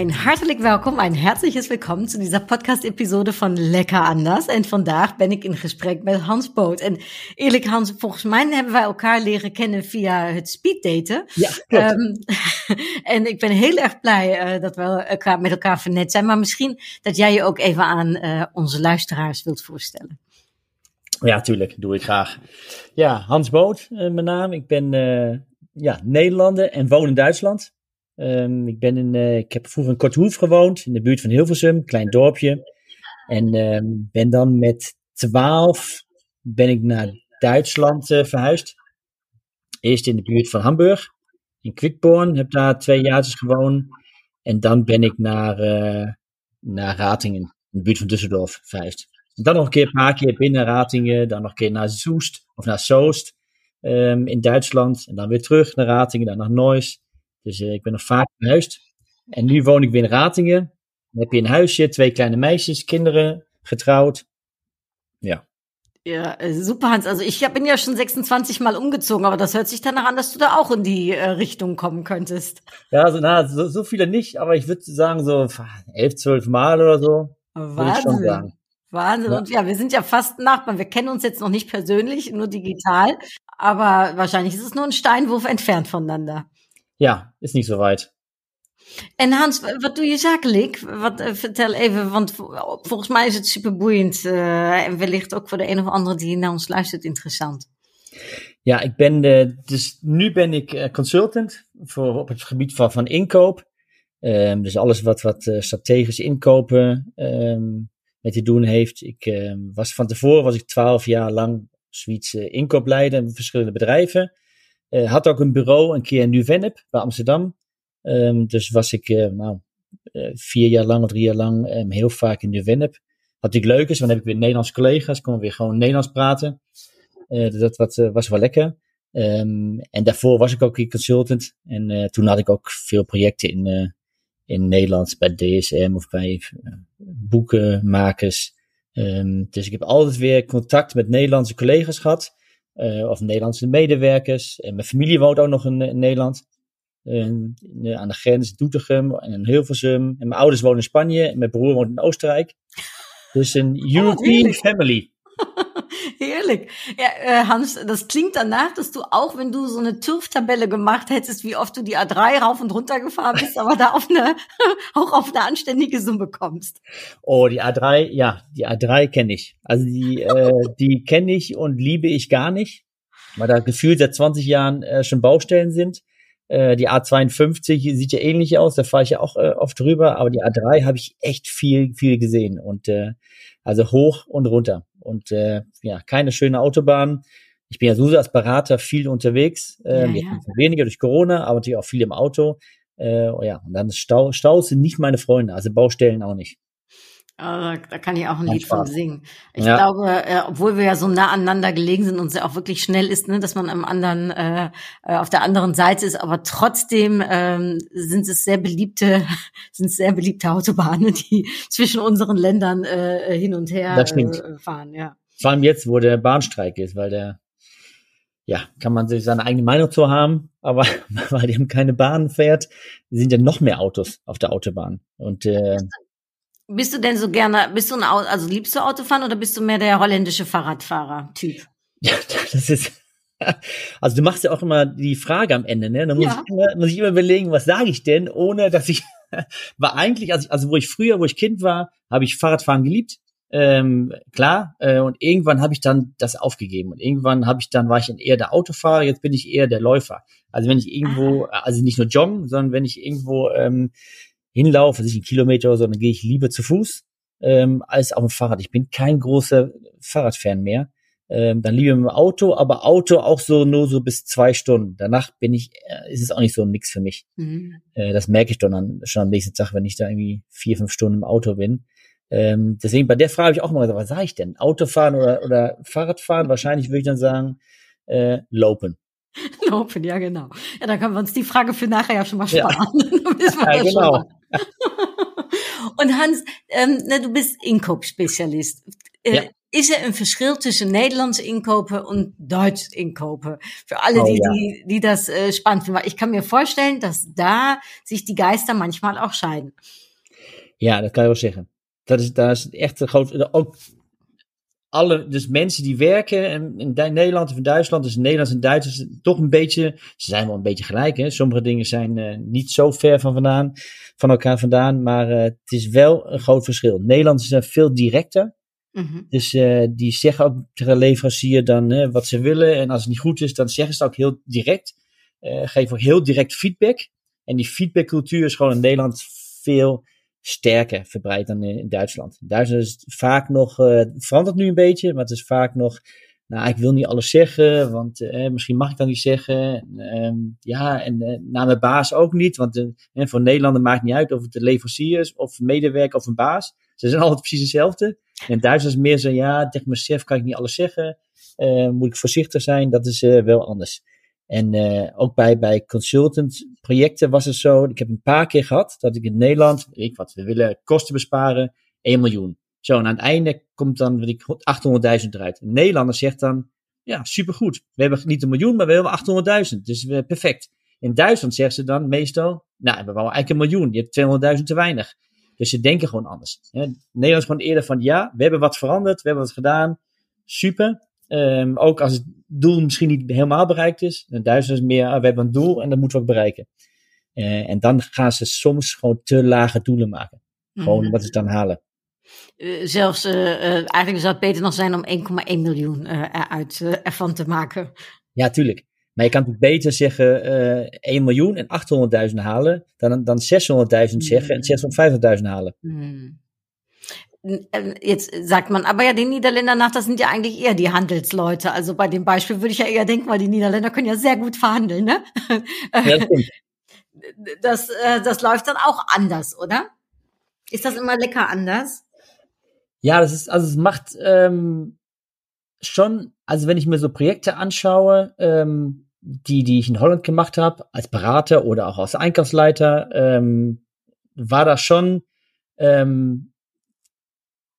Een hartelijk welkom, een herzliches welkom zu dieser podcast-episode van Lekker Anders. En vandaag ben ik in gesprek met Hans Boot. En eerlijk Hans, volgens mij hebben wij elkaar leren kennen via het speeddaten. Ja, klopt. Um, en ik ben heel erg blij uh, dat we elkaar, met elkaar vernet zijn. Maar misschien dat jij je ook even aan uh, onze luisteraars wilt voorstellen. Ja, tuurlijk. Doe ik graag. Ja, Hans Boot, uh, mijn naam. Ik ben ja, Nederlander en woon in Duitsland. Um, ik, ben in, uh, ik heb vroeger in Korthoef gewoond, in de buurt van Hilversum, een klein dorpje. En um, ben dan met twaalf ben ik naar Duitsland uh, verhuisd. Eerst in de buurt van Hamburg, in Quickborn, heb daar twee jaar gewoond. En dan ben ik naar, uh, naar Ratingen, in de buurt van Düsseldorf, verhuisd. En dan nog een keer een paar keer binnen Ratingen, dan nog een keer naar Soest of naar Soest um, in Duitsland. En dan weer terug naar Ratingen, dan naar Neuss. Dus uh, ik ben nog vaak verhuisd. En nu woon ik weer in Ratingen. Dan heb je een huisje, twee kleine meisjes, kinderen, getrouwd. Ja. Ja, super, Hans. Also ich bin ja schon 26 Mal umgezogen, aber das hört sich danach an, dass du da auch in die äh, Richtung kommen könntest. Ja, also, na, so, so viele nicht, aber ich würde sagen so elf, zwölf Mal oder so. Wahnsinn. Wahnsinn. Ja. Und ja, wir sind ja fast Nachbarn. Wir kennen uns jetzt noch nicht persönlich, nur digital. Aber wahrscheinlich ist es nur ein Steinwurf entfernt voneinander. Ja, is niet zo weit. En Hans, wat doe je zakelijk? Wat, uh, vertel even, want volgens mij is het superboeiend. Uh, en wellicht ook voor de een of andere die naar ons luistert interessant. Ja, ik ben de, dus nu ben ik uh, consultant voor, op het gebied van, van inkoop. Um, dus alles wat, wat strategisch inkopen um, met te doen heeft. Ik um, was van tevoren was ik twaalf jaar lang zoiets inkoopleider in verschillende bedrijven. Uh, had ook een bureau een keer in Nieuw-Vennep bij Amsterdam. Um, dus was ik uh, nou, uh, vier jaar lang of drie jaar lang um, heel vaak in Nieuw-Vennep. Wat natuurlijk leuk is, want dan heb ik weer Nederlandse collega's, kon weer gewoon Nederlands praten. Dus dat wat, was wel lekker. Um, en daarvoor was ik ook hier consultant. En toen had ik ook veel projecten in, in Nederland bij DSM of bij boekenmakers. dus ik heb altijd weer contact met Nederlandse collega's gehad. Uh, of Nederlandse medewerkers. En mijn familie woont ook nog in, in Nederland. Uh, aan de grens Doetinchem en in Hilversum. En mijn ouders wonen in Spanje en mijn broer woont in Oostenrijk. Dus een European oh, family. Heerlich. Ja, äh, Hans, das klingt danach, dass du auch, wenn du so eine TÜV-Tabelle gemacht hättest, wie oft du die A3 rauf und runter gefahren bist, aber da auf eine, auch auf eine anständige Summe kommst. Oh, die A3, ja, die A3 kenne ich. Also die, äh, die kenne ich und liebe ich gar nicht, weil da gefühlt seit 20 Jahren äh, schon Baustellen sind. Äh, die A52 sieht ja ähnlich aus, da fahre ich ja auch äh, oft drüber, aber die A3 habe ich echt viel, viel gesehen und äh, also hoch und runter und äh, ja, keine schöne Autobahn. Ich bin ja so als Berater viel unterwegs, äh, ja, ja. weniger durch Corona, aber natürlich auch viel im Auto. Äh, ja, und dann Stau, Staus sind nicht meine Freunde, also Baustellen auch nicht. Oh, da kann ich auch ein Lied Spaß. von singen. Ich ja. glaube, äh, obwohl wir ja so nah aneinander gelegen sind und es ja auch wirklich schnell ist, ne, dass man am anderen äh, äh, auf der anderen Seite ist, aber trotzdem ähm, sind es sehr beliebte, sind es sehr beliebte Autobahnen, die zwischen unseren Ländern äh, hin und her äh, fahren. Ja. Vor allem jetzt, wo der Bahnstreik ist, weil der ja, kann man sich seine eigene Meinung zu haben, aber weil die haben keine Bahn fährt, sind ja noch mehr Autos auf der Autobahn. Und äh, bist du denn so gerne, bist du ein Auto, also liebst du Autofahren oder bist du mehr der holländische Fahrradfahrer-Typ? Ja, das ist, also du machst ja auch immer die Frage am Ende, ne? Da muss, ja. ich, immer, muss ich immer überlegen, was sage ich denn, ohne dass ich, war eigentlich, also, also wo ich früher, wo ich Kind war, habe ich Fahrradfahren geliebt. Ähm, klar, äh, und irgendwann habe ich dann das aufgegeben und irgendwann habe ich dann war ich eher der Autofahrer, jetzt bin ich eher der Läufer. Also wenn ich irgendwo, ah. also nicht nur joggen, sondern wenn ich irgendwo ähm, hinlaufe, also ich einen Kilometer oder so, dann gehe ich lieber zu Fuß ähm, als auf dem Fahrrad. Ich bin kein großer Fahrradfan mehr. Ähm, dann lieber mit dem Auto, aber Auto auch so nur so bis zwei Stunden. Danach bin ich, äh, ist es auch nicht so nix für mich. Mhm. Äh, das merke ich dann an, schon am nächsten Tag, wenn ich da irgendwie vier, fünf Stunden im Auto bin. Ähm, deswegen bei der Frage habe ich auch mal gesagt, was sage ich denn? Autofahren oder, oder Fahrradfahren? Wahrscheinlich würde ich dann sagen, äh, Lopen. Lopen, ja genau. Ja, dann können wir uns die Frage für nachher ja schon mal sparen. Ja, ja genau. Und Hans, ähm, ne, du bist inkoopspecialist. Äh, ja. Is er een verschil tussen Nederlands inkopen und Deutsch inkopen? Für alle, oh, die, ja. die, die das äh, spannend finden. Ich kann mir vorstellen, dass da sich die Geister manchmal auch scheiden. Ja, dat kan je wel zeggen. Dat is, dat is echt een groot. Ook alle, dus mensen die werken in, in Nederland of in Duitsland, dus Nederlands en Duits is toch een beetje, ze zijn wel een beetje gelijk. Hè? Sommige dingen zijn uh, niet zo ver van, vandaan, van elkaar vandaan, maar uh, het is wel een groot verschil. Nederlanders zijn veel directer. Mm -hmm. Dus uh, die zeggen ook tegen de leverancier dan wat ze willen. En als het niet goed is, dan zeggen ze het ook heel direct. geven ook heel direct feedback. En die feedbackcultuur is gewoon in Nederland veel sterker verbreid dan in, Duitsland. In Duitsland is vaak nog, uh, verandert nu een beetje, maar het is vaak nog, nou, ik wil niet alles zeggen, want uh, misschien mag ik dan niet zeggen. Um, ja, en uh, naar mijn baas ook niet, want voor Nederlander maakt niet uit of het de leverancier is, of medewerker of een baas. Ze zijn altijd precies hetzelfde. En Duitsland is meer zo, ja, tegen mijn chef kan ik niet alles zeggen. moet ik voorzichtig zijn, dat is wel anders. En uh, ook bij, bij consultant projecten was het zo. Ik heb een paar keer gehad dat ik in Nederland, ik wat, we willen kosten besparen, 1 miljoen. Zo, en aan het einde komt dan weet ik, 800.000 eruit. Een Nederlander zegt dan, ja, supergoed. We hebben niet een miljoen, maar we hebben 800.000. Dus uh, perfect. In Duitsland zeggen ze dan meestal, nou, we hebben eigenlijk een miljoen. Je hebt 200.000 te weinig. Dus ze denken gewoon anders. Nederland is gewoon eerder van, ja, we hebben wat veranderd, we hebben wat gedaan. Super. Um, ook als het doel misschien niet helemaal bereikt is. En Duitsland is meer, ah, we hebben een doel en dat moeten we ook bereiken. Uh, en dan gaan ze soms gewoon te lage doelen maken. Gewoon mm. wat ze dan halen. Uh, zelfs, uh, eigenlijk zou het beter nog zijn om 1,1 miljoen eruit, ervan te maken. Ja, tuurlijk. Maar je kan het beter zeggen 1 miljoen en 800.000 halen dan, dan 600.000 zeggen en 650.000 halen. Mm. Jetzt sagt man aber ja den Niederländern nach, das sind ja eigentlich eher die Handelsleute. Also bei dem Beispiel würde ich ja eher denken, weil die Niederländer können ja sehr gut verhandeln, ne? Ja, das, äh, das läuft dann auch anders, oder? Ist das immer lecker anders? Ja, das ist, also es macht ähm, schon, also wenn ich mir so Projekte anschaue, ähm, die, die ich in Holland gemacht habe, als Berater oder auch als Einkaufsleiter, ähm, war das schon ähm,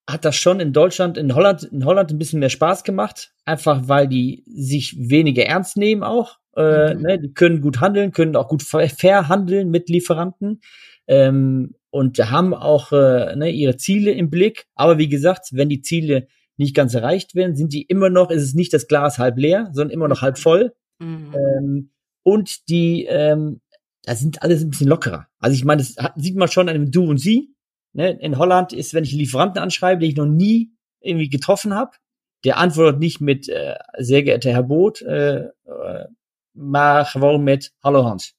hat das schon in Deutschland, in Holland, in Holland ein bisschen mehr Spaß gemacht. Einfach weil die sich weniger ernst nehmen auch. Äh, mhm. ne, die können gut handeln, können auch gut fair handeln mit Lieferanten. Ähm, und haben auch äh, ne, ihre Ziele im Blick. Aber wie gesagt, wenn die Ziele nicht ganz erreicht werden, sind die immer noch, ist es nicht das Glas halb leer, sondern immer noch halb voll. Mhm. Ähm, und die, ähm, da sind alles ein bisschen lockerer. Also ich meine, das sieht man schon an dem Du und Sie. Ne, in Holland ist, wenn ich Lieferanten anschreibe, den ich noch nie irgendwie getroffen habe, der antwortet nicht mit äh, sehr geehrter Herr Boot, äh, äh, maar gewoon met hallo Hans.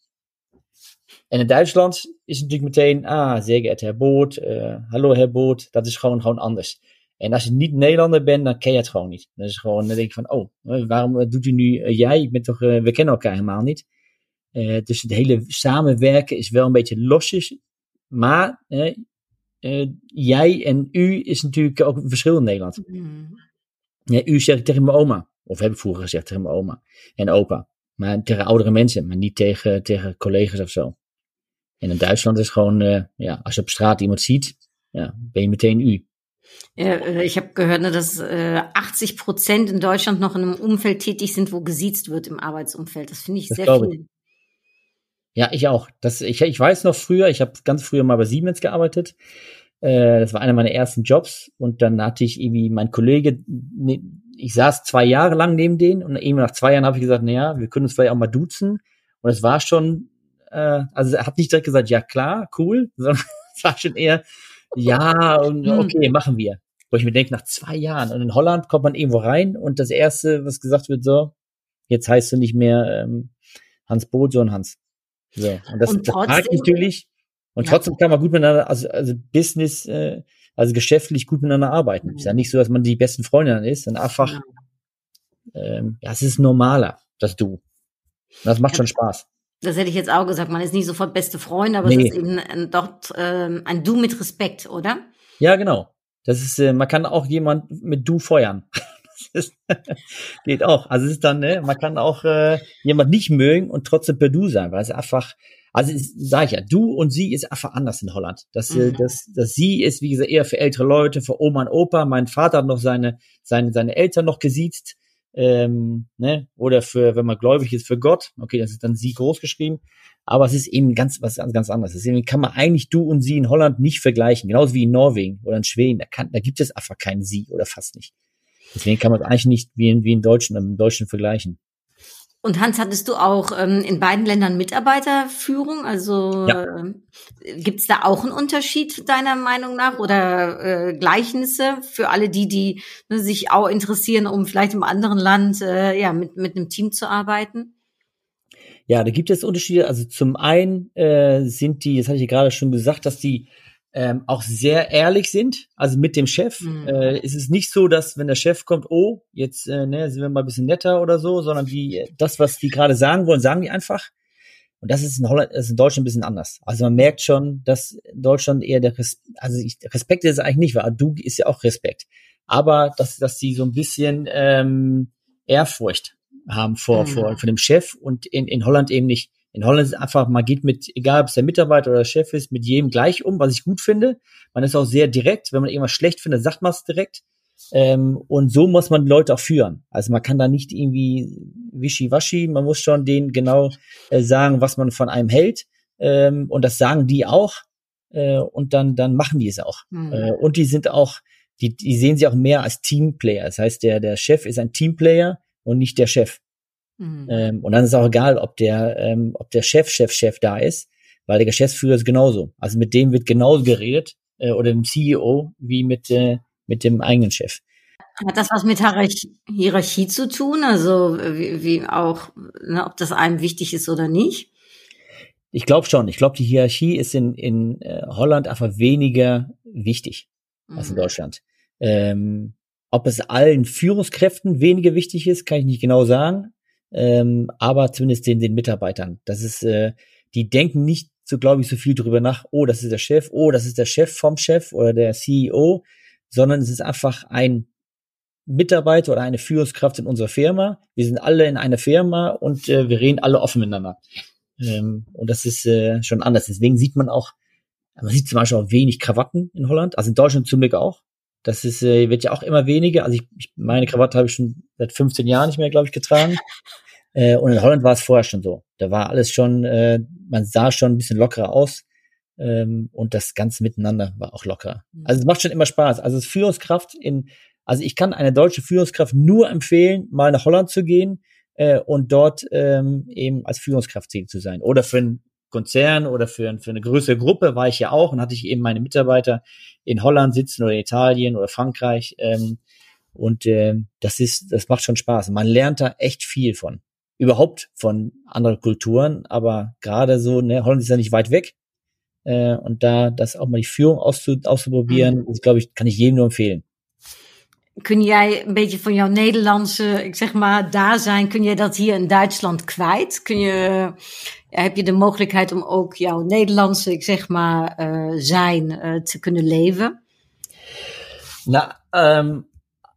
En in Duitsland is het natuurlijk meteen, ah, sehr geehrter Herr Boot, uh, hallo Herr Boot, dat is gewoon, gewoon anders. En als je niet Nederlander bent, dan ken je het gewoon niet. Dat is gewoon, dan denk je van, oh, waarom doet u nu uh, jij? Toch, uh, we kennen elkaar helemaal niet. dus het hele samenwerken is wel een beetje losjes. Maar uh, jij en u is natuurlijk ook een verschil in Nederland. Mm. Ja, u zeg ik tegen mijn oma. Of heb ik vroeger gezegd tegen mijn oma en opa. Maar tegen oudere mensen, maar niet tegen, tegen collega's of zo. En in Duitsland is gewoon, uh, ja, als je op straat iemand ziet, ja, ben je meteen u. Ja, ich habe gehört, dass äh, 80 Prozent in Deutschland noch in einem Umfeld tätig sind, wo gesiezt wird im Arbeitsumfeld. Das finde ich das sehr viel. Ich. Ja, ich auch. Das, ich, ich weiß noch früher, ich habe ganz früher mal bei Siemens gearbeitet. Äh, das war einer meiner ersten Jobs. Und dann hatte ich irgendwie mein Kollege, ne, ich saß zwei Jahre lang neben denen und eben nach zwei Jahren habe ich gesagt, naja, wir können uns vielleicht auch mal duzen. Und es war schon, äh, also er hat nicht direkt gesagt, ja klar, cool, sondern es war schon eher, ja, und hm. okay, machen wir. Wo ich mir denke, nach zwei Jahren. Und in Holland kommt man irgendwo rein und das Erste, was gesagt wird, so, jetzt heißt du nicht mehr ähm, Hans Boot, sondern Hans. So, und das, und trotzdem, das natürlich. Und ja. trotzdem kann man gut miteinander, also, also Business, äh, also geschäftlich gut miteinander arbeiten. Mhm. Ist ja nicht so, dass man die besten Freunde dann ist, sondern einfach, ja. ähm, ja, es ist normaler, das Du. Und das macht ja. schon Spaß. Das hätte ich jetzt auch gesagt. Man ist nicht sofort beste Freunde, aber nee. es ist eben ein, dort ähm, ein Du mit Respekt, oder? Ja, genau. Das ist, äh, man kann auch jemand mit Du feuern. geht auch. Also es ist dann, ne, man kann auch äh, jemand nicht mögen und trotzdem per Du sein, weil es einfach, also sage ich ja, du und sie ist einfach anders in Holland. Das, äh, mhm. das, das sie ist, wie gesagt, eher für ältere Leute, für Oma und Opa. Mein Vater hat noch seine, seine, seine Eltern noch gesiezt. Ähm, ne? Oder für, wenn man gläubig ist, für Gott. Okay, das ist dann sie groß geschrieben. Aber es ist eben ganz was ganz anderes. Deswegen kann man eigentlich du und sie in Holland nicht vergleichen. Genauso wie in Norwegen oder in Schweden. Da, kann, da gibt es einfach keinen sie oder fast nicht. Deswegen kann man es eigentlich nicht wie in, wie in Deutschen, im Deutschen vergleichen. Und Hans, hattest du auch ähm, in beiden Ländern Mitarbeiterführung? Also ja. äh, gibt es da auch einen Unterschied deiner Meinung nach oder äh, Gleichnisse für alle die, die ne, sich auch interessieren, um vielleicht im anderen Land äh, ja mit mit einem Team zu arbeiten? Ja, da gibt es Unterschiede. Also zum einen äh, sind die, das hatte ich gerade schon gesagt, dass die ähm, auch sehr ehrlich sind. Also mit dem Chef mhm. äh, ist es nicht so, dass wenn der Chef kommt, oh, jetzt äh, ne, sind wir mal ein bisschen netter oder so, sondern die, das, was die gerade sagen wollen, sagen die einfach. Und das ist in Holland, das ist in Deutschland ein bisschen anders. Also man merkt schon, dass in Deutschland eher der Res also ich, Respekt ist eigentlich nicht, weil du ist ja auch Respekt. Aber dass, dass sie so ein bisschen ähm, Ehrfurcht haben vor, mhm. vor, vor dem Chef und in, in Holland eben nicht. In Holland ist einfach, man geht mit, egal ob es der Mitarbeiter oder der Chef ist, mit jedem gleich um, was ich gut finde. Man ist auch sehr direkt. Wenn man irgendwas schlecht findet, sagt man es direkt. Ähm, und so muss man Leute auch führen. Also man kann da nicht irgendwie wischiwaschi, man muss schon denen genau äh, sagen, was man von einem hält. Ähm, und das sagen die auch. Äh, und dann, dann machen die es auch. Mhm. Äh, und die sind auch, die, die sehen sie auch mehr als Teamplayer. Das heißt, der, der Chef ist ein Teamplayer und nicht der Chef. Mhm. Ähm, und dann ist auch egal, ob der, ähm, ob der Chef, Chef, Chef da ist, weil der Geschäftsführer ist genauso. Also mit dem wird genauso geredet äh, oder dem CEO wie mit, äh, mit dem eigenen Chef. Hat das was mit Hierarchie zu tun? Also wie, wie auch, ne, ob das einem wichtig ist oder nicht? Ich glaube schon. Ich glaube, die Hierarchie ist in, in äh, Holland einfach weniger wichtig mhm. als in mhm. Deutschland. Ähm, ob es allen Führungskräften weniger wichtig ist, kann ich nicht genau sagen ähm, aber zumindest den, den Mitarbeitern. Das ist, äh, die denken nicht so, glaube ich, so viel drüber nach, oh, das ist der Chef, oh, das ist der Chef vom Chef oder der CEO, sondern es ist einfach ein Mitarbeiter oder eine Führungskraft in unserer Firma. Wir sind alle in einer Firma und äh, wir reden alle offen miteinander. Ähm, und das ist äh, schon anders. Deswegen sieht man auch, man sieht zum Beispiel auch wenig Krawatten in Holland, also in Deutschland zum Glück auch. Das ist, äh, wird ja auch immer weniger. Also ich, ich meine Krawatte habe ich schon seit 15 Jahren nicht mehr, glaube ich, getragen. Äh, und in Holland war es vorher schon so. Da war alles schon, äh, man sah schon ein bisschen lockerer aus. Ähm, und das Ganze miteinander war auch locker. Mhm. Also es macht schon immer Spaß. Also als Führungskraft in, also ich kann eine deutsche Führungskraft nur empfehlen, mal nach Holland zu gehen äh, und dort ähm, eben als Führungskraft tätig zu sein. Oder für einen Konzern oder für, für eine größere Gruppe war ich ja auch und hatte ich eben meine Mitarbeiter in Holland sitzen oder Italien oder Frankreich. Ähm, und äh, das ist, das macht schon Spaß. Man lernt da echt viel von überhaupt von anderen Kulturen, aber gerade so, ne, Holland ist ja nicht weit weg. Äh, und da das auch mal die Führung auszu, auszuprobieren, mhm. glaube ich, kann ich jedem nur empfehlen. Kun jij een beetje van jouw Nederlandse, ik zeg maar, daar zijn, kun je dat hier in Duitsland kwijt? Kun je, heb je de mogelijkheid om ook jouw Nederlandse, ik zeg maar, uh, zijn uh, te kunnen leven? Nou, um,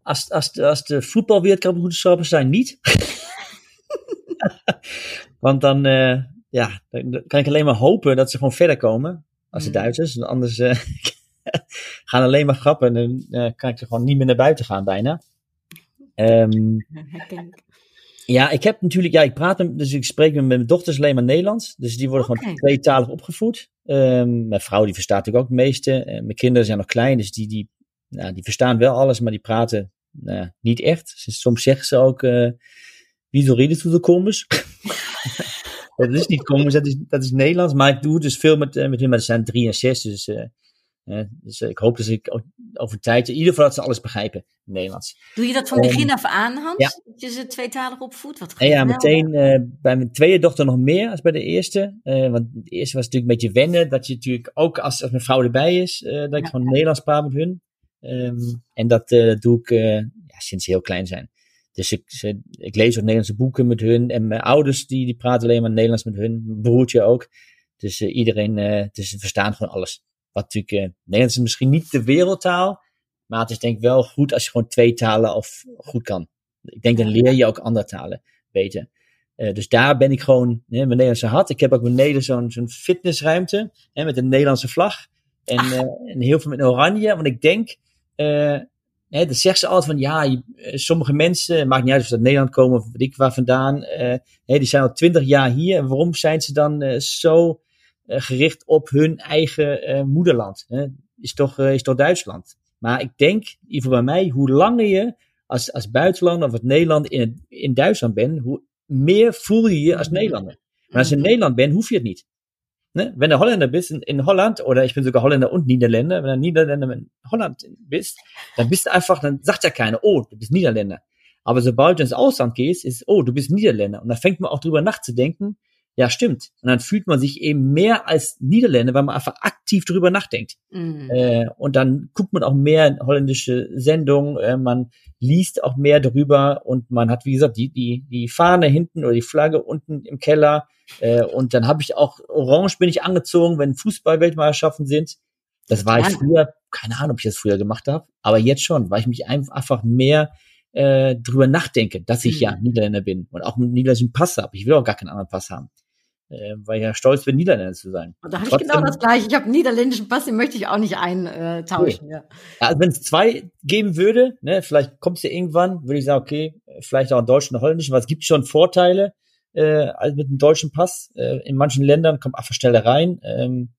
als, als, als de voetbalwereldkampioenschappen zijn, niet. Want dan, uh, ja, dan kan ik alleen maar hopen dat ze gewoon verder komen. Als de mm. Duitsers. Anders uh, gaan alleen maar grappen. En dan uh, kan ik er gewoon niet meer naar buiten gaan bijna. Um, ja, ik heb natuurlijk, ja, ik praat, dus ik spreek met mijn dochters alleen maar Nederlands. Dus die worden okay. gewoon tweetalig opgevoed. Um, mijn vrouw, die verstaat natuurlijk ook het meeste. mijn kinderen zijn nog klein, dus die, die, nou, die verstaan wel alles, maar die praten nou, niet echt. soms zeggen ze ook, wieso redest du so komisch? dat is niet komisch, dat is, dat is Nederlands. Maar ik doe dus veel met, eh, met hun, maar er zijn drie en zes. Dus, uh, uh, dus ik hoop dat ik over tijd, in ieder geval dat ze alles begrijpen in Nederlands. Doe je dat van begin af aan, Hans? Ja. Dat je ze tweetalig opvoedt? Wat ja, meteen bij mijn tweede dochter nog meer als bij de eerste. want de eerste was natuurlijk een beetje wennen. Dat je natuurlijk ook als, als mijn vrouw erbij is, dat ik gewoon Nederlands praat met hun. Um, en dat doe ik ja, sinds ze heel klein zijn. Dus ik, ze, ik lees ook Nederlandse boeken met hun. En mijn ouders die, die praten alleen maar Nederlands met hun. Mijn broertje ook. Dus uh, iedereen, uh, dus ze verstaan gewoon alles. Wat natuurlijk, uh, Nederlands is misschien niet de wereldtaal. Maar het is denk ik wel goed als je gewoon twee talen of goed kan. Ik denk dan leer je ook andere talen beter. Dus daar ben ik gewoon hè, mijn Nederlandse hart. Ik heb ook beneden zo'n zo'n fitnessruimte hè, met een Nederlandse vlag. En, uh, en heel veel met oranje. Want ik denk, hè, dat zegt ze altijd van ja, je, sommige mensen, maakt niet uit of ze uit Nederland komen of weet ik waar vandaan. hè, die zijn al twintig jaar hier. En waarom zijn ze dan zo gericht op hun eigen moederland? Hè? Is, toch, is toch Duitsland? Maar ik denk, in ieder geval bij mij, hoe langer je als, als buitenlander of als Nederlander in, in Duitsland bent, hoe meer voel je je als Nederlander. Maar als je in Nederland bent, hoef je het niet. Ne? Wenn du Holländer bist in, in Holland, oder ich bin sogar Holländer und Niederländer, wenn du Niederländer in Holland bist, dann bist du einfach, dann sagt ja keiner, oh, du bist Niederländer. Aber sobald du ins Ausland gehst, ist, oh, du bist Niederländer. Und da fängt man auch drüber nachzudenken, ja, stimmt. Und dann fühlt man sich eben mehr als Niederländer, weil man einfach aktiv drüber nachdenkt. Mhm. Äh, und dann guckt man auch mehr holländische Sendungen, äh, man liest auch mehr darüber und man hat, wie gesagt, die, die, die Fahne hinten oder die Flagge unten im Keller. Äh, und dann habe ich auch orange bin ich angezogen, wenn Fußballweltmeisterschaften sind. Das war ich früher, keine Ahnung, ob ich das früher gemacht habe, aber jetzt schon, weil ich mich einfach mehr äh, drüber nachdenke, dass ich mhm. ja Niederländer bin und auch einen niederländischen Pass habe. Ich will auch gar keinen anderen Pass haben äh, weil ich ja stolz bin, Niederländer zu sein. Und da habe ich genau das gleiche. Ich habe einen niederländischen Pass, den möchte ich auch nicht eintauschen. Cool. Ja. also wenn es zwei geben würde, ne, vielleicht es ja irgendwann, würde ich sagen, okay, vielleicht auch einen deutschen und holländischen, weil es gibt schon Vorteile äh, als mit einem deutschen Pass. Äh, in manchen Ländern kommt einfach schneller rein. Ähm,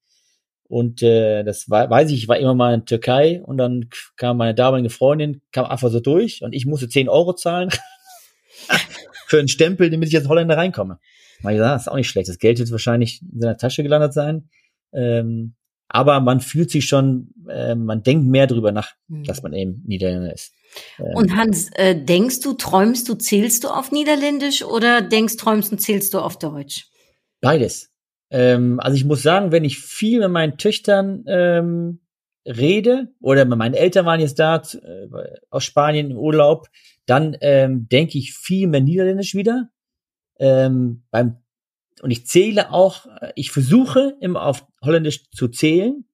und äh, das war, weiß ich, ich war immer mal in Türkei und dann kam meine damalige Freundin, kam einfach so durch und ich musste 10 Euro zahlen für einen Stempel, damit ich als Holländer reinkomme. Mal gesagt, ist auch nicht schlecht. Das Geld wird wahrscheinlich in seiner Tasche gelandet sein. Ähm, aber man fühlt sich schon, äh, man denkt mehr drüber nach, mhm. dass man eben Niederländer ist. Ähm, und Hans, äh, denkst du, träumst du, zählst du auf Niederländisch oder denkst, träumst und zählst du auf Deutsch? Beides. Ähm, also ich muss sagen, wenn ich viel mit meinen Töchtern ähm, rede oder meine Eltern waren jetzt da äh, aus Spanien im Urlaub, dann ähm, denke ich viel mehr Niederländisch wieder ähm, beim und ich zähle auch, äh, ich versuche immer auf Holländisch zu zählen.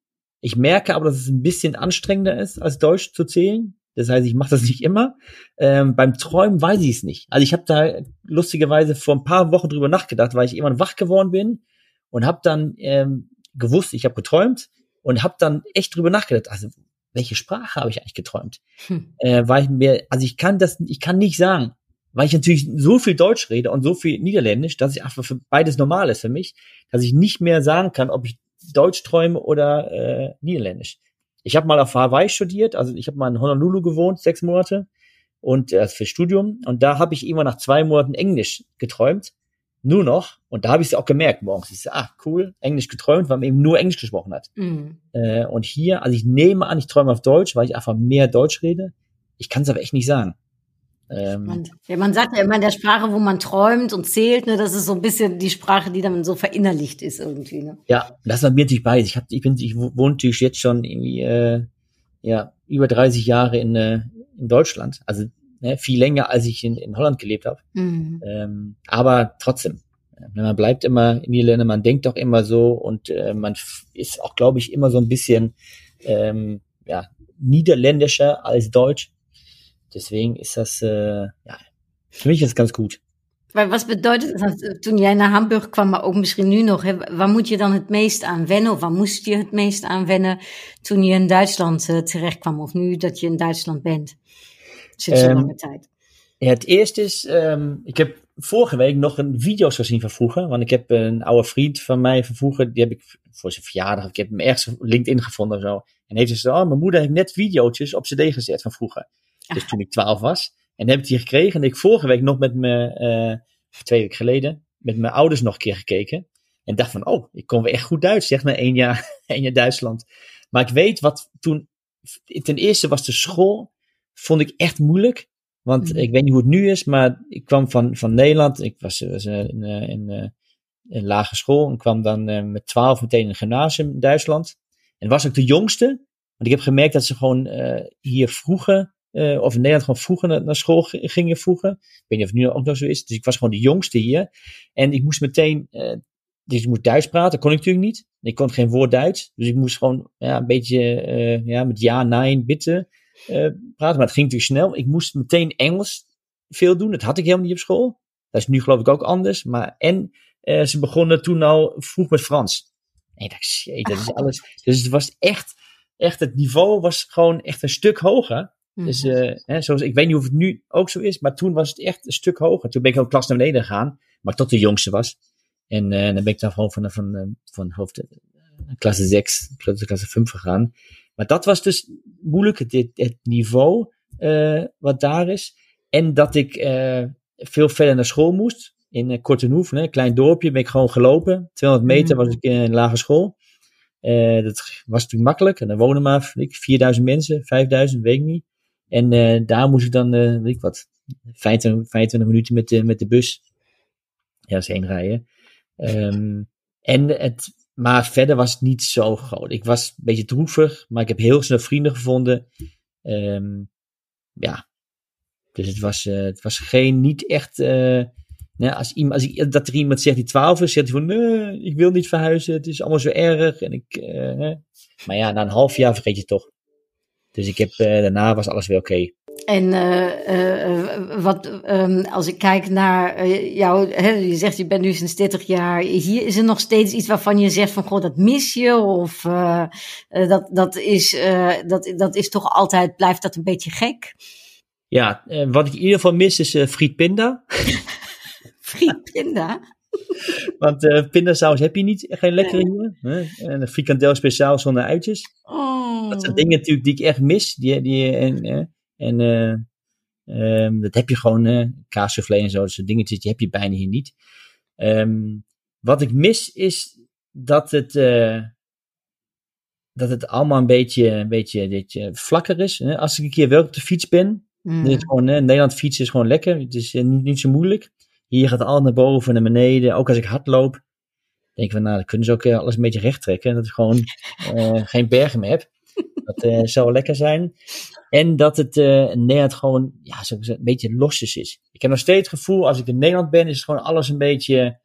Ich merke aber, dass es ein bisschen anstrengender ist, als Deutsch zu zählen. Das heißt, ich mache das nicht immer. Ähm, beim Träumen weiß ich es nicht. Also ich habe da lustigerweise vor ein paar Wochen drüber nachgedacht, weil ich irgendwann wach geworden bin und habe dann ähm, gewusst, ich habe geträumt und habe dann echt drüber nachgedacht. Also welche Sprache habe ich eigentlich geträumt? Hm. Äh, weil ich mir, also ich kann das, ich kann nicht sagen weil ich natürlich so viel Deutsch rede und so viel Niederländisch, dass ich einfach für beides normal ist für mich, dass ich nicht mehr sagen kann, ob ich Deutsch träume oder äh, Niederländisch. Ich habe mal auf Hawaii studiert, also ich habe mal in Honolulu gewohnt, sechs Monate und äh, für Studium und da habe ich immer nach zwei Monaten Englisch geträumt, nur noch und da habe ich es auch gemerkt morgens. Ich so, ah cool, Englisch geträumt, weil man eben nur Englisch gesprochen hat. Mhm. Äh, und hier, also ich nehme an, ich träume auf Deutsch, weil ich einfach mehr Deutsch rede. Ich kann es aber echt nicht sagen. Ähm, ja, man sagt ja immer in der Sprache, wo man träumt und zählt, ne, das ist so ein bisschen die Sprache, die dann so verinnerlicht ist irgendwie. Ne? Ja, das war mir natürlich beides. Ich, hab, ich, bin, ich wohne natürlich jetzt schon irgendwie äh, ja, über 30 Jahre in, äh, in Deutschland. Also ne, viel länger, als ich in, in Holland gelebt habe. Mhm. Ähm, aber trotzdem, man bleibt immer in Niederlande, man denkt auch immer so und äh, man ist auch, glaube ich, immer so ein bisschen ähm, ja, niederländischer als Deutsch. Deswegen ist das, äh, ja, für mich ist ganz gut. Weil was bedeutet dat? Toen jij naar Hamburg kwam, maar ook misschien nu nog, hè, waar moet je dan het meest aan wennen? Of waar moest je het meest aan wennen toen je in Duitsland uh, terecht kwam? Of nu dat je in Duitsland bent? Sinds um, zo'n lange tijd. Ja, het eerste is, um, ik heb vorige week nog een video's gezien van vroeger. Want ik heb een oude vriend van mij van vroeger, die heb ik voor zijn verjaardag, ik heb hem ergens op LinkedIn gevonden of zo. En heeft gezegd, oh, mijn moeder heeft net video's op cd gezet van vroeger. Dus toen ik twaalf was. En heb ik die gekregen. En ik vorige week nog met me, uh, twee weken geleden, met mijn ouders nog een keer gekeken. En dacht van, oh, ik kon weer echt goed Duits, zeg maar, één jaar, één jaar Duitsland. Maar ik weet wat toen, ten eerste was de school, vond ik echt moeilijk. Want mhm. ik weet niet hoe het nu is, maar ik kwam van, van Nederland. Ik was, was uh, in, uh, in, in lage school en kwam dan met twaalf meteen in een gymnasium in Duitsland. En was ook de jongste. Want ik heb gemerkt dat ze gewoon hier vroegen uh, of in Nederland gewoon vroeger naar, school gingen vroeger. Ik weet niet of het nu ook nog zo is. Dus ik was gewoon de jongste hier. En ik moest meteen, uh, dus ik moest Duits praten. Dat kon ik natuurlijk niet. Ik kon geen woord Duits. Dus ik moest gewoon ja, een beetje uh, ja, met ja, nein, bitte. praten. Maar het ging natuurlijk snel. Ik moest meteen Engels veel doen. Dat had ik helemaal niet op school. Dat is nu geloof ik ook anders. Maar, en ze begonnen toen al vroeg met Frans. En ik dacht, shit, dat is alles. Dus het was echt, echt, het niveau was gewoon echt een stuk hoger. Dus uh, hè, zoals, ik weet niet of het nu ook zo is, maar toen was het echt een stuk hoger. Toen ben ik ook klas naar beneden gegaan, maar tot de jongste was. En uh, dan ben ik dan gewoon van, van, van, van hoofd, klasse 6, klasse 5 gegaan. Maar dat was dus moeilijk, het, het niveau uh, wat daar is. En dat ik veel verder naar school moest. In uh, Kortenhoef, een klein dorpje, ben ik gewoon gelopen. 200 meter was ik in een lagere school. dat was natuurlijk makkelijk. En dan wonen maar ik, 4000 mensen, 5000, weet ik niet. En uh, daar moest ik dan, uh, weet ik wat, 25, 25 minuten met de, met de bus ja, heen rijden. Um, en het, maar verder was het niet zo groot. Ik was een beetje droevig, maar ik heb heel snel vrienden gevonden. Um, ja, dus het was, uh, het was geen, niet echt. Nou, als iemand, als ik, dat er iemand zegt die 12 is, zegt hij van nee, ik wil niet verhuizen, het is allemaal zo erg. En ik, maar ja, na een half jaar vergeet je toch. Dus ik heb, uh, daarna was alles weer oké. Okay. En uh, uh, wat, um, als ik kijk naar jou, hè, je zegt je bent nu sinds 30 jaar hier, is er nog steeds iets waarvan je zegt van, goh, dat mis je? Of dat, dat, is, dat, dat is toch altijd, blijft dat een beetje gek? Ja, wat ik in ieder geval mis is frietpinda. frietpinda? Want uh, pindasaus heb je niet, geen lekkere hier. Hè? En een frikandel speciaal zonder uitjes. Oh. Dat zijn dingen natuurlijk die ik echt mis. Die, die, en en uh, um, dat heb je gewoon, uh, kaassoufflé en zo, dat soort dingetjes, die heb je bijna hier niet. Um, wat ik mis is dat het, uh, dat het allemaal een beetje, een beetje, beetje vlakker is. Als ik een keer wel op de fiets ben, mm. is gewoon, Nederland fietsen is gewoon lekker. Het is niet, niet zo moeilijk. Hier gaat alles naar boven, naar beneden. Ook als ik hard loop, denk ik van, nou, dan kunnen ze ook alles een beetje recht trekken. Dat ik gewoon uh, geen bergen meer heb. Dat uh, zou lekker zijn. En dat het uh, Nederland gewoon, ja, zo een beetje losjes is. Ik heb nog steeds het gevoel, als ik in Nederland ben, is het gewoon alles een beetje,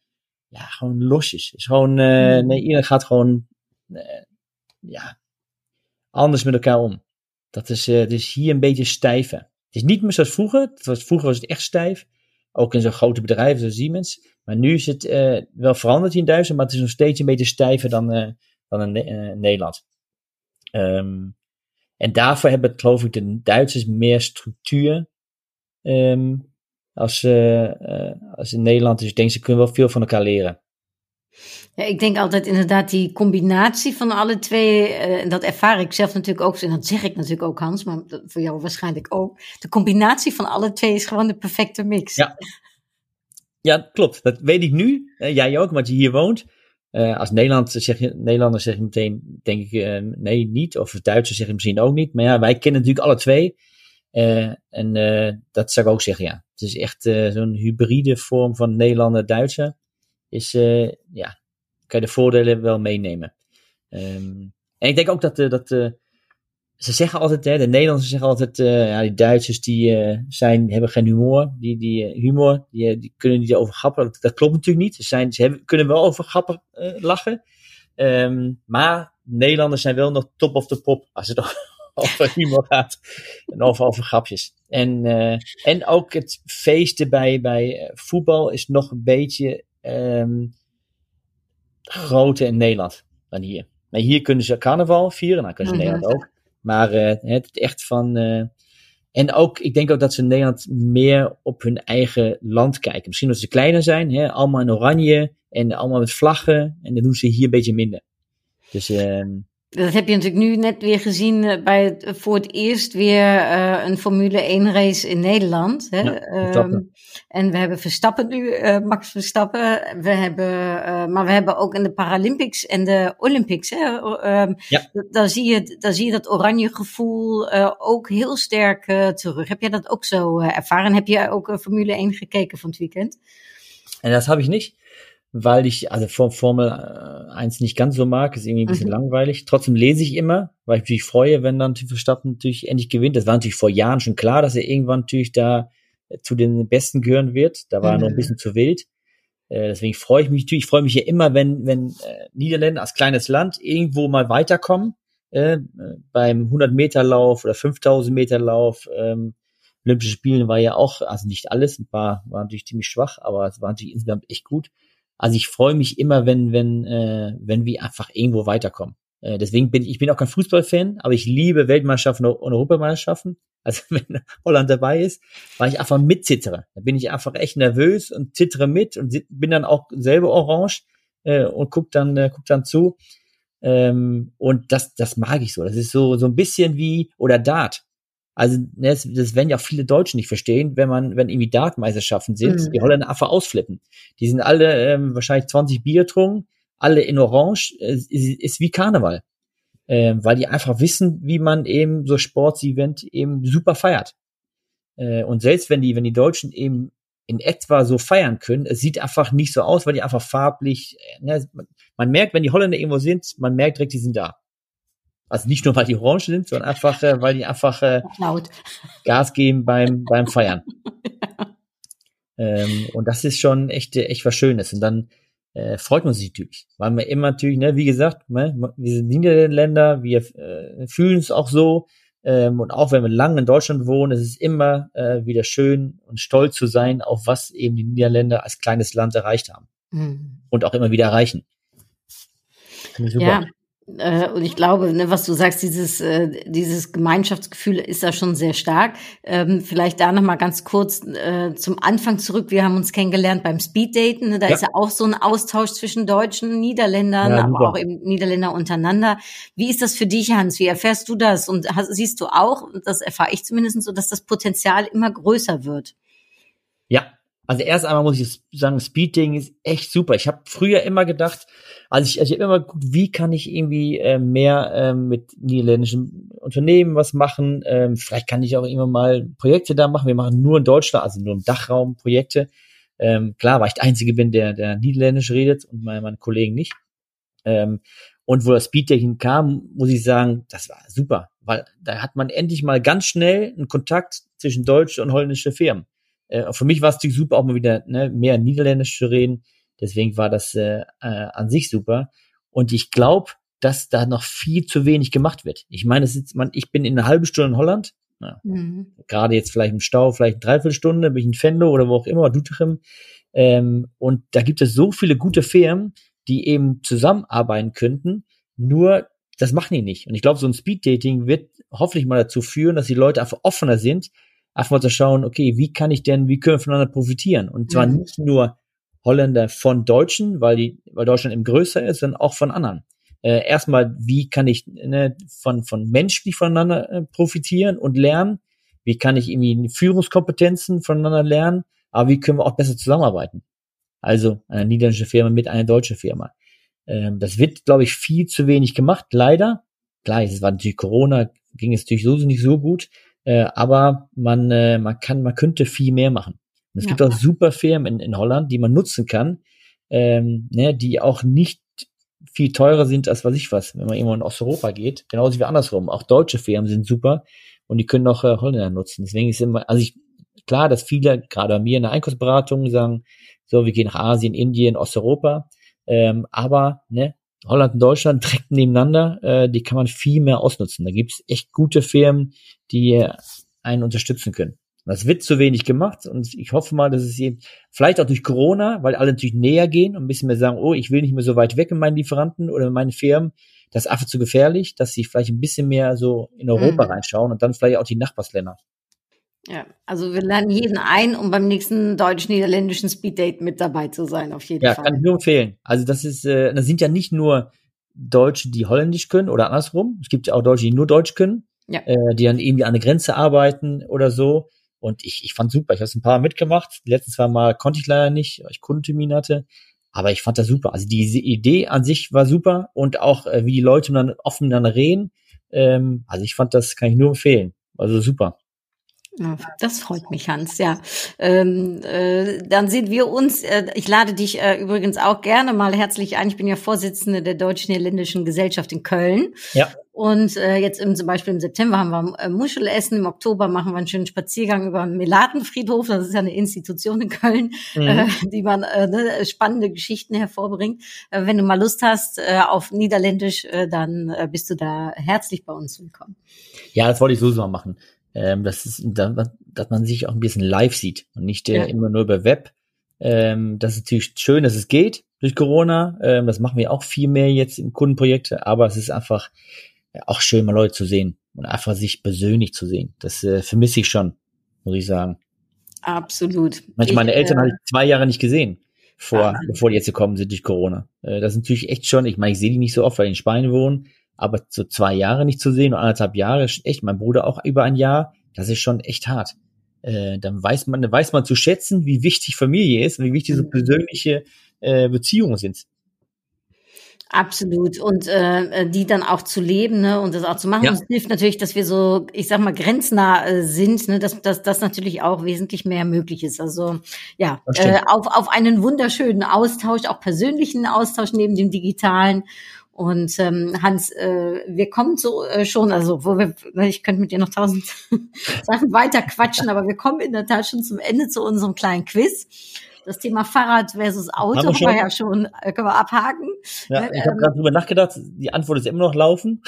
ja, gewoon losjes. Is gewoon, uh, nee, iedereen gaat gewoon, ja, anders met elkaar om. Dat is, het is hier een beetje stijver. Het is niet meer zoals vroeger. Was, vroeger was het echt stijf. Ook in zo'n grote bedrijven zoals Siemens. Maar nu is het uh, wel veranderd in Duitsland, maar het is nog steeds een beetje stijver dan, uh, dan in, uh, Nederland. Um, en daarvoor hebben, geloof ik, de Duitsers meer structuur um, als, als in Nederland. Dus ik denk, ze kunnen wel veel van elkaar leren. Ja, ik denk altijd inderdaad die combinatie van alle twee, en dat ervaar ik zelf natuurlijk ook, en dat zeg ik natuurlijk ook Hans, maar voor jou waarschijnlijk ook. De combinatie van alle twee is gewoon de perfecte mix. Ja, ja klopt. Dat weet ik nu. jij ook, want je hier woont. Uh, als Nederland zeg je, Nederlander zeg je meteen, denk ik, nee, niet. Of Duitsers zeggen misschien ook niet. Maar ja, wij kennen natuurlijk alle twee. En dat zou ik ook zeggen, ja. Het is echt zo'n hybride vorm van Nederlander-Duitser. Is, ja, kan je de voordelen wel meenemen. Um, en ik denk ook dat, dat ze zeggen altijd, hè, de Nederlanders zeggen altijd, ja, die Duitsers die zijn, hebben geen humor. Die, die humor, die, die kunnen niet over grappen. Dat, klopt natuurlijk niet. Ze, zijn, ze hebben, kunnen wel over grappen lachen. Um, maar Nederlanders zijn wel nog top of the pop als het over humor gaat. En over, over grapjes. En, en ook het feesten bij, bij voetbal is nog een beetje um, groter in Nederland dan hier. Maar hier kunnen ze carnaval vieren, nou kunnen ze in mhm. Nederland ook. Maar uh, het echt van. Uh, en ook, ik denk ook dat ze in Nederland meer op hun eigen land kijken. Misschien omdat ze kleiner zijn, hè, allemaal in oranje en allemaal met vlaggen. En dan doen ze hier een beetje minder. Dus uh, dat heb je natuurlijk nu net weer gezien eh, bij het, eh, voor het eerst weer uh, een Formule 1 race in Nederland. Hè? Ja, um, en we hebben Verstappen nu, uh, Max Verstappen. We hebben, uh, maar we hebben ook in de Paralympics en de Olympics. Hè? Um, ja. daar, zie je, daar zie je dat oranje gevoel ook heel sterk terug. Heb jij dat ook zo ervaren? Heb je ook Formule 1 gekeken van het weekend? En dat heb ik niet weil ich also Formel 1 nicht ganz so mag, ist irgendwie ein bisschen mhm. langweilig. Trotzdem lese ich immer, weil ich mich freue, wenn dann Verstappen natürlich endlich gewinnt. Das war natürlich vor Jahren schon klar, dass er irgendwann natürlich da äh, zu den Besten gehören wird. Da war mhm. er noch ein mhm. bisschen zu wild. Äh, deswegen freue ich mich natürlich, ich freue mich ja immer, wenn, wenn äh, Niederländer als kleines Land irgendwo mal weiterkommen. äh, beim 100 Meter Lauf oder 5000 Meter Lauf. Ähm, Olympische Spielen war ja auch, also nicht alles, ein paar waren natürlich ziemlich schwach, aber es war natürlich insgesamt echt gut. Also ich freue mich immer, wenn, wenn, äh, wenn wir einfach irgendwo weiterkommen. Äh, deswegen bin ich bin auch kein Fußballfan, aber ich liebe Weltmeisterschaften und Europameisterschaften. Also wenn Holland dabei ist, weil ich einfach mitzittere. Da bin ich einfach echt nervös und zittere mit und bin dann auch selber orange äh, und guck dann, äh, guck dann zu. Ähm, und das, das mag ich so. Das ist so, so ein bisschen wie, oder Dart. Also ne, das, das werden ja auch viele Deutsche nicht verstehen, wenn man, wenn irgendwie Dartmeisterschaften sind, mhm. die Holländer einfach ausflippen. Die sind alle ähm, wahrscheinlich 20 Bier getrunken, alle in Orange, äh, ist, ist wie Karneval. Ähm, weil die einfach wissen, wie man eben so Sportsevent eben super feiert. Äh, und selbst wenn die, wenn die Deutschen eben in etwa so feiern können, es sieht einfach nicht so aus, weil die einfach farblich, äh, ne, man, man merkt, wenn die Holländer irgendwo sind, man merkt direkt, die sind da. Also nicht nur, weil die orange sind, sondern einfach, äh, weil die einfach äh, Gas geben beim, beim Feiern. ähm, und das ist schon echt, echt was Schönes. Und dann äh, freut man sich natürlich. Weil man immer natürlich, ne, wie gesagt, ne, wir sind Niederländer, wir äh, fühlen es auch so. Ähm, und auch wenn wir lange in Deutschland wohnen, ist es immer äh, wieder schön und stolz zu sein, auf was eben die Niederländer als kleines Land erreicht haben. Mhm. Und auch immer wieder erreichen. Super. Ja, äh, und ich glaube, ne, was du sagst, dieses, äh, dieses Gemeinschaftsgefühl ist da schon sehr stark. Ähm, vielleicht da nochmal ganz kurz äh, zum Anfang zurück. Wir haben uns kennengelernt beim Speeddaten. Ne? Da ja. ist ja auch so ein Austausch zwischen Deutschen, Niederländern, ja, aber auch eben Niederländer untereinander. Wie ist das für dich, Hans? Wie erfährst du das? Und hast, siehst du auch, das erfahre ich zumindest so, dass das Potenzial immer größer wird? Ja, also erst einmal muss ich sagen, Speeddating ist echt super. Ich habe früher immer gedacht, also ich, also ich habe immer geguckt, wie kann ich irgendwie äh, mehr äh, mit niederländischen Unternehmen was machen. Ähm, vielleicht kann ich auch immer mal Projekte da machen. Wir machen nur in Deutschland, also nur im Dachraum Projekte. Ähm, klar, weil ich der Einzige bin, der, der Niederländisch redet und meine, meine Kollegen nicht. Ähm, und wo das Speeddating kam, muss ich sagen, das war super, weil da hat man endlich mal ganz schnell einen Kontakt zwischen deutsche und holländische Firmen. Äh, für mich war es natürlich super, auch mal wieder ne, mehr Niederländisch zu reden. Deswegen war das äh, äh, an sich super. Und ich glaube, dass da noch viel zu wenig gemacht wird. Ich meine, es ist, man, ich bin in einer halben Stunde in Holland. Ja, mhm. Gerade jetzt vielleicht im Stau, vielleicht eine Dreiviertelstunde, bin ich in Fendo oder wo auch immer, Dutrichem. Ähm, und da gibt es so viele gute Firmen, die eben zusammenarbeiten könnten. Nur, das machen die nicht. Und ich glaube, so ein Speed-Dating wird hoffentlich mal dazu führen, dass die Leute einfach offener sind, einfach mal zu schauen, okay, wie kann ich denn, wie können wir voneinander profitieren? Und zwar mhm. nicht nur Holländer von Deutschen, weil die, weil Deutschland eben größer ist, sondern auch von anderen. Äh, erstmal, wie kann ich ne, von, von menschlich voneinander äh, profitieren und lernen? Wie kann ich irgendwie Führungskompetenzen voneinander lernen? Aber wie können wir auch besser zusammenarbeiten? Also eine niederländische Firma mit einer deutschen Firma. Ähm, das wird, glaube ich, viel zu wenig gemacht, leider. Klar, es war natürlich Corona, ging es natürlich so nicht so gut, äh, aber man, äh, man kann, man könnte viel mehr machen. Und es ja. gibt auch super Firmen in, in Holland, die man nutzen kann, ähm, ne, die auch nicht viel teurer sind als was ich was, wenn man irgendwo in Osteuropa geht. Genauso wie andersrum. Auch deutsche Firmen sind super und die können auch äh, Holländer nutzen. Deswegen ist immer, also ich, klar, dass viele, gerade bei mir in der Einkaufsberatung sagen, so, wir gehen nach Asien, Indien, Osteuropa. Ähm, aber ne, Holland und Deutschland direkt nebeneinander, äh, die kann man viel mehr ausnutzen. Da gibt's echt gute Firmen, die einen unterstützen können. Das wird zu wenig gemacht und ich hoffe mal, dass es eben vielleicht auch durch Corona, weil alle natürlich näher gehen und ein bisschen mehr sagen, oh, ich will nicht mehr so weit weg mit meinen Lieferanten oder mit meinen Firmen, das ist einfach zu gefährlich, dass sie vielleicht ein bisschen mehr so in Europa mhm. reinschauen und dann vielleicht auch die Nachbarsländer. Ja, also wir lernen jeden ein, um beim nächsten deutsch-niederländischen Speeddate mit dabei zu sein, auf jeden ja, Fall. Ja, kann ich nur empfehlen. Also das ist, äh, das sind ja nicht nur Deutsche, die Holländisch können oder andersrum. Es gibt ja auch Deutsche, die nur Deutsch können, ja. äh, die dann irgendwie an der Grenze arbeiten oder so. Und ich, ich fand super. Ich habe ein paar mitgemacht. Die letzten zwei Mal konnte ich leider nicht, weil ich Kundentermin hatte. Aber ich fand das super. Also diese Idee an sich war super und auch äh, wie die Leute dann offen miteinander reden. Ähm, also ich fand das, kann ich nur empfehlen. Also super. Das freut mich, Hans. Ja, ähm, äh, dann sehen wir uns. Äh, ich lade dich äh, übrigens auch gerne mal herzlich ein. Ich bin ja Vorsitzende der Deutsch-Niederländischen Gesellschaft in Köln. Ja. Und äh, jetzt im, zum Beispiel im September haben wir äh, Muschelessen, im Oktober machen wir einen schönen Spaziergang über den Melatenfriedhof. Das ist ja eine Institution in Köln, mhm. äh, die man äh, ne, spannende Geschichten hervorbringt. Äh, wenn du mal Lust hast äh, auf Niederländisch, äh, dann äh, bist du da herzlich bei uns willkommen. Ja, das wollte ich so mal machen ähm, das ist, dass man sich auch ein bisschen live sieht und nicht äh, ja. immer nur über Web. Ähm, das ist natürlich schön, dass es geht durch Corona. Ähm, das machen wir auch viel mehr jetzt in Kundenprojekte, aber es ist einfach auch schön, mal Leute zu sehen und einfach sich persönlich zu sehen. Das äh, vermisse ich schon, muss ich sagen. Absolut. Manchmal meine Eltern äh, habe ich zwei Jahre nicht gesehen, vor, ah. bevor die jetzt gekommen sind durch Corona. Äh, das ist natürlich echt schon, ich meine, ich sehe die nicht so oft, weil die in Spanien wohnen, aber so zwei Jahre nicht zu sehen und anderthalb Jahre, echt, mein Bruder auch über ein Jahr, das ist schon echt hart. Äh, dann weiß man, dann weiß man zu schätzen, wie wichtig Familie ist und wie wichtig so mhm. persönliche äh, Beziehungen sind. Absolut. Und äh, die dann auch zu leben ne, und das auch zu machen. Ja. Und es hilft natürlich, dass wir so, ich sag mal, grenznah äh, sind, ne, dass, dass das natürlich auch wesentlich mehr möglich ist. Also ja, äh, auf, auf einen wunderschönen Austausch, auch persönlichen Austausch neben dem digitalen. Und ähm, Hans, äh, wir kommen so äh, schon, also wo wir, ich könnte mit dir noch tausend Sachen weiter quatschen, aber wir kommen in der Tat schon zum Ende zu unserem kleinen Quiz. Das Thema Fahrrad versus Auto haben wir, wir ja schon, äh, können wir abhaken. Ja, ne, ich habe ähm, gerade drüber nachgedacht, die Antwort ist immer noch laufen.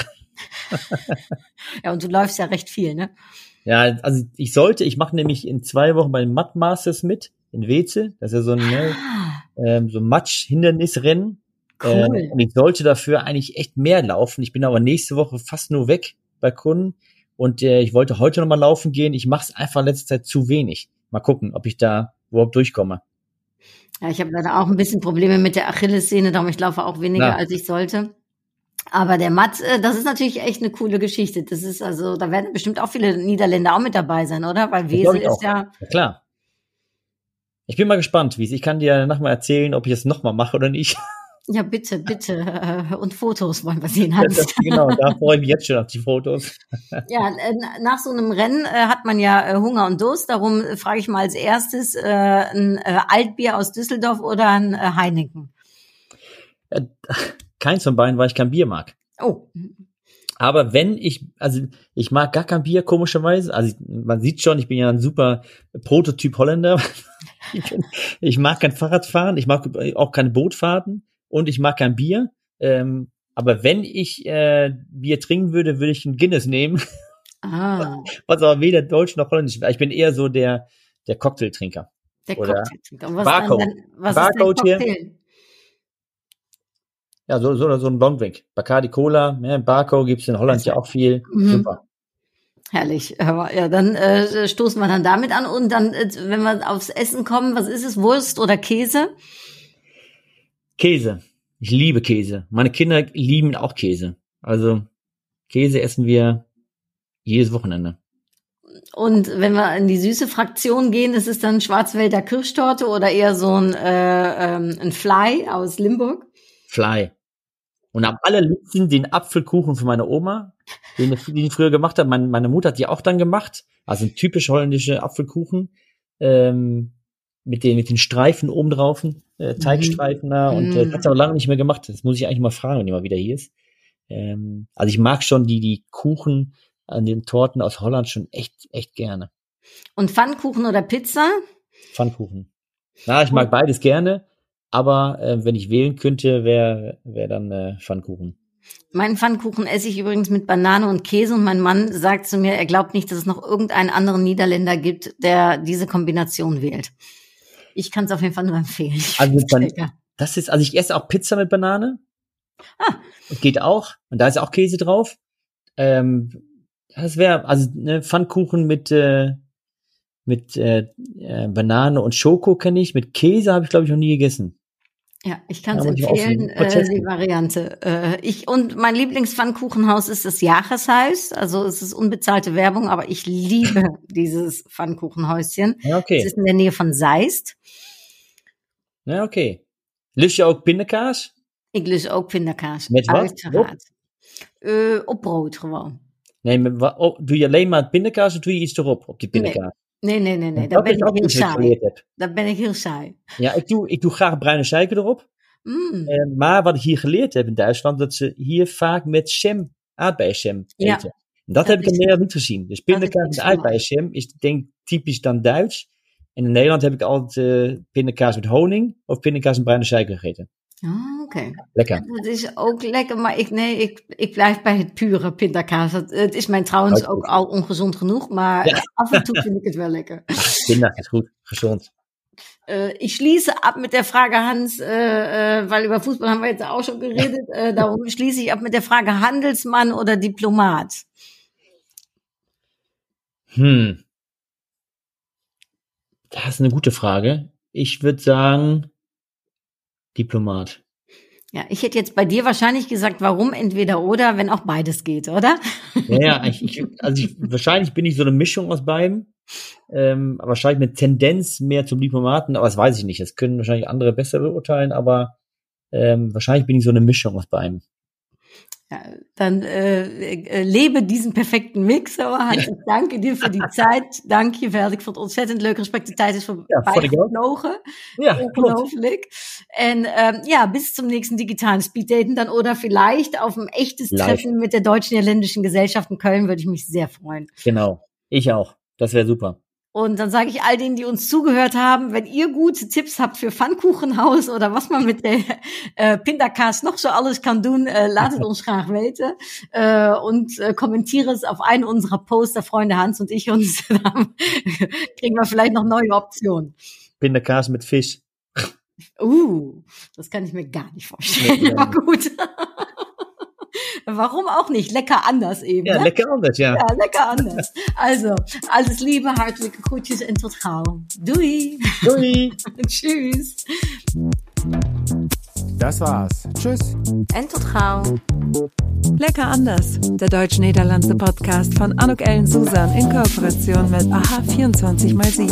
ja, und du läufst ja recht viel, ne? Ja, also ich sollte, ich mache nämlich in zwei Wochen bei den Mud Masters mit in Weze. Das ist ja so ein, ne, ah. ähm, so Matsch-Hindernisrennen. Cool. Äh, und ich sollte dafür eigentlich echt mehr laufen. Ich bin aber nächste Woche fast nur weg bei Kunden. Und äh, ich wollte heute nochmal laufen gehen. Ich mache es einfach in letzter Zeit zu wenig. Mal gucken, ob ich da überhaupt durchkomme. Ja, ich habe leider auch ein bisschen Probleme mit der Achillessehne, darum ich laufe auch weniger, Na. als ich sollte. Aber der Matt, äh, das ist natürlich echt eine coole Geschichte. Das ist also, da werden bestimmt auch viele Niederländer auch mit dabei sein, oder? Weil Wesel ist ja, ja. Klar. Ich bin mal gespannt, wie es. Ich kann dir nachher mal erzählen, ob ich es nochmal mache oder nicht. Ja, bitte, bitte. Und Fotos wollen wir sehen, Hans. Das, genau, da freue ich mich jetzt schon auf die Fotos. Ja, äh, nach so einem Rennen äh, hat man ja äh, Hunger und Durst. Darum frage ich mal als erstes ein Altbier aus Düsseldorf oder ein Heineken? Keins von beiden, weil ich kein Bier mag. Oh. Aber wenn ich, also ich mag gar kein Bier, komischerweise. Also man sieht schon, ich bin ja ein super Prototyp Holländer. ich mag kein Fahrradfahren, ich mag auch keine Bootfahrten und ich mag kein Bier. Ähm, aber wenn ich äh, Bier trinken würde, würde ich ein Guinness nehmen. Ah. Was aber weder Deutsch noch Holländisch. Ich bin eher so der, der Cocktailtrinker. Der Cocktailtrinker. Und was Barcode. Dann, was Barcode ist Hier. Ja, so, so, so ein Longdrink. Bacardi Cola, ja, Barcode gibt's in Holland ja auch viel. Mhm. Super. Herrlich. Ja, dann äh, stoßen wir dann damit an. Und dann, äh, wenn wir aufs Essen kommen, was ist es? Wurst oder Käse? Käse. Ich liebe Käse. Meine Kinder lieben auch Käse. Also Käse essen wir jedes Wochenende. Und wenn wir in die süße Fraktion gehen, ist es dann Schwarzwälder Kirschtorte oder eher so ein, äh, ähm, ein Fly aus Limburg? Fly. Und am allerliebsten den Apfelkuchen von meiner Oma, den, den ich früher gemacht habe. Meine, meine Mutter hat die auch dann gemacht. Also ein typisch holländischer Apfelkuchen. Ähm, mit den, mit den Streifen oben drauf, äh, Teigstreifen da. Und äh, mhm. hat aber lange nicht mehr gemacht. Das muss ich eigentlich mal fragen, wenn die mal wieder hier ist. Ähm, also ich mag schon die, die Kuchen an den Torten aus Holland schon echt, echt gerne. Und Pfannkuchen oder Pizza? Pfannkuchen. Na, ich mag beides gerne, aber äh, wenn ich wählen könnte, wäre wär dann äh, Pfannkuchen. Meinen Pfannkuchen esse ich übrigens mit Banane und Käse und mein Mann sagt zu mir, er glaubt nicht, dass es noch irgendeinen anderen Niederländer gibt, der diese Kombination wählt. Ich kann es auf jeden Fall nur empfehlen. Also das ist, also ich esse auch Pizza mit Banane. Ah. Geht auch. Und da ist auch Käse drauf. Ähm, das wäre, also ne, Pfannkuchen mit, äh, mit äh, äh, Banane und Schoko kenne ich. Mit Käse habe ich, glaube ich, noch nie gegessen. Ja, ich kann es empfehlen, äh, die Variante. Äh, ich und mein Lieblingspfannkuchenhaus ist das Jacheshaus. Also es ist unbezahlte Werbung, aber ich liebe dieses Pfannkuchenhäuschen. Ja, okay. Es ist in der Nähe von Seist. Ja, oké. Lust je ook pindakaas? Ik lust ook pindakaas. Met wat? Uiteraard. Uh, op brood gewoon. Nee, maar, oh, doe je alleen maar pindakaas of doe je iets erop op die pindakaas? Nee, nee, nee, nee. Dat, ben ik heel saai. Dat ben ik heel saai. Ja, ik doe, ik doe graag bruine suiker erop. Mm. Uh, maar wat ik hier geleerd heb in Duitsland, dat ze hier vaak met jam, aardbeienjam eten. Ja. Dat, heb ik in Nederland niet gezien. Dus pindakaas met aardbeienjam is denk ik typisch dan Duits. En in Nederland heb ik altijd uh, pindakaas met honing of pindakaas met bruine suiker gegeten. Oh, oké. Lekker. Dat is ook lekker, maar ik, nee, ik, ik blijf bij het pure pindakaas. Het, het is mij trouwens ook al ongezond genoeg, maar af en toe vind ik het wel lekker. Pindakaas is goed, gezond. Äh, ich schließe ab mit der Frage, Hans, äh, äh, weil über Fußball haben wir jetzt auch schon geredet, äh, darum schließe ich ab mit der Frage Handelsmann oder Diplomat. Hm. Das ist eine gute Frage. Ich würde sagen, Diplomat. Ja, ich hätte jetzt bei dir wahrscheinlich gesagt, warum entweder oder, wenn auch beides geht, oder? Ja, ja ich, ich, also ich, wahrscheinlich bin ich so eine Mischung aus beiden. Ähm, wahrscheinlich mit Tendenz mehr zum Diplomaten, aber das weiß ich nicht. Das können wahrscheinlich andere besser beurteilen, aber ähm, wahrscheinlich bin ich so eine Mischung aus beiden. Ja, dann äh, äh, lebe diesen perfecten mix. Hans, ik dank dir für die Zeit. Dank je wel. Ik vond het ontzettend leuk. Respect, de tijd is voorbij ja, gevlogen. Ja, Ongelooflijk. En ähm, ja, bis zum nächsten digitalen Speeddaten dann oder vielleicht auf ein echtes Live. Treffen mit der Deutschen Irländischen Gesellschaft in Köln würde ich mich sehr freuen. Genau, ich auch. Das wäre super. Und dann sage ich all denen, die uns zugehört haben, wenn ihr gute Tipps habt für Pfannkuchenhaus oder was man mit der äh, Pindakaas noch so alles kann tun, äh, ladet uns graag weten äh, und äh, kommentiere es auf einen unserer Poster, Freunde Hans und ich uns, dann kriegen wir vielleicht noch neue Optionen. Pindakaas mit Fisch. Uh, das kann ich mir gar nicht vorstellen, nee, aber gut. Warum auch nicht? Lecker anders eben. Ja, ne? lecker anders, ja. Ja, lecker anders. Also, alles Liebe, hartliche Grüße und tot gauw. Doei. Doei. Tschüss. Das war's. Tschüss. En tot gauw. Lecker anders. Der deutsch-niederlandse Podcast von Anuk Ellen Susan in Kooperation mit AHA 24x7.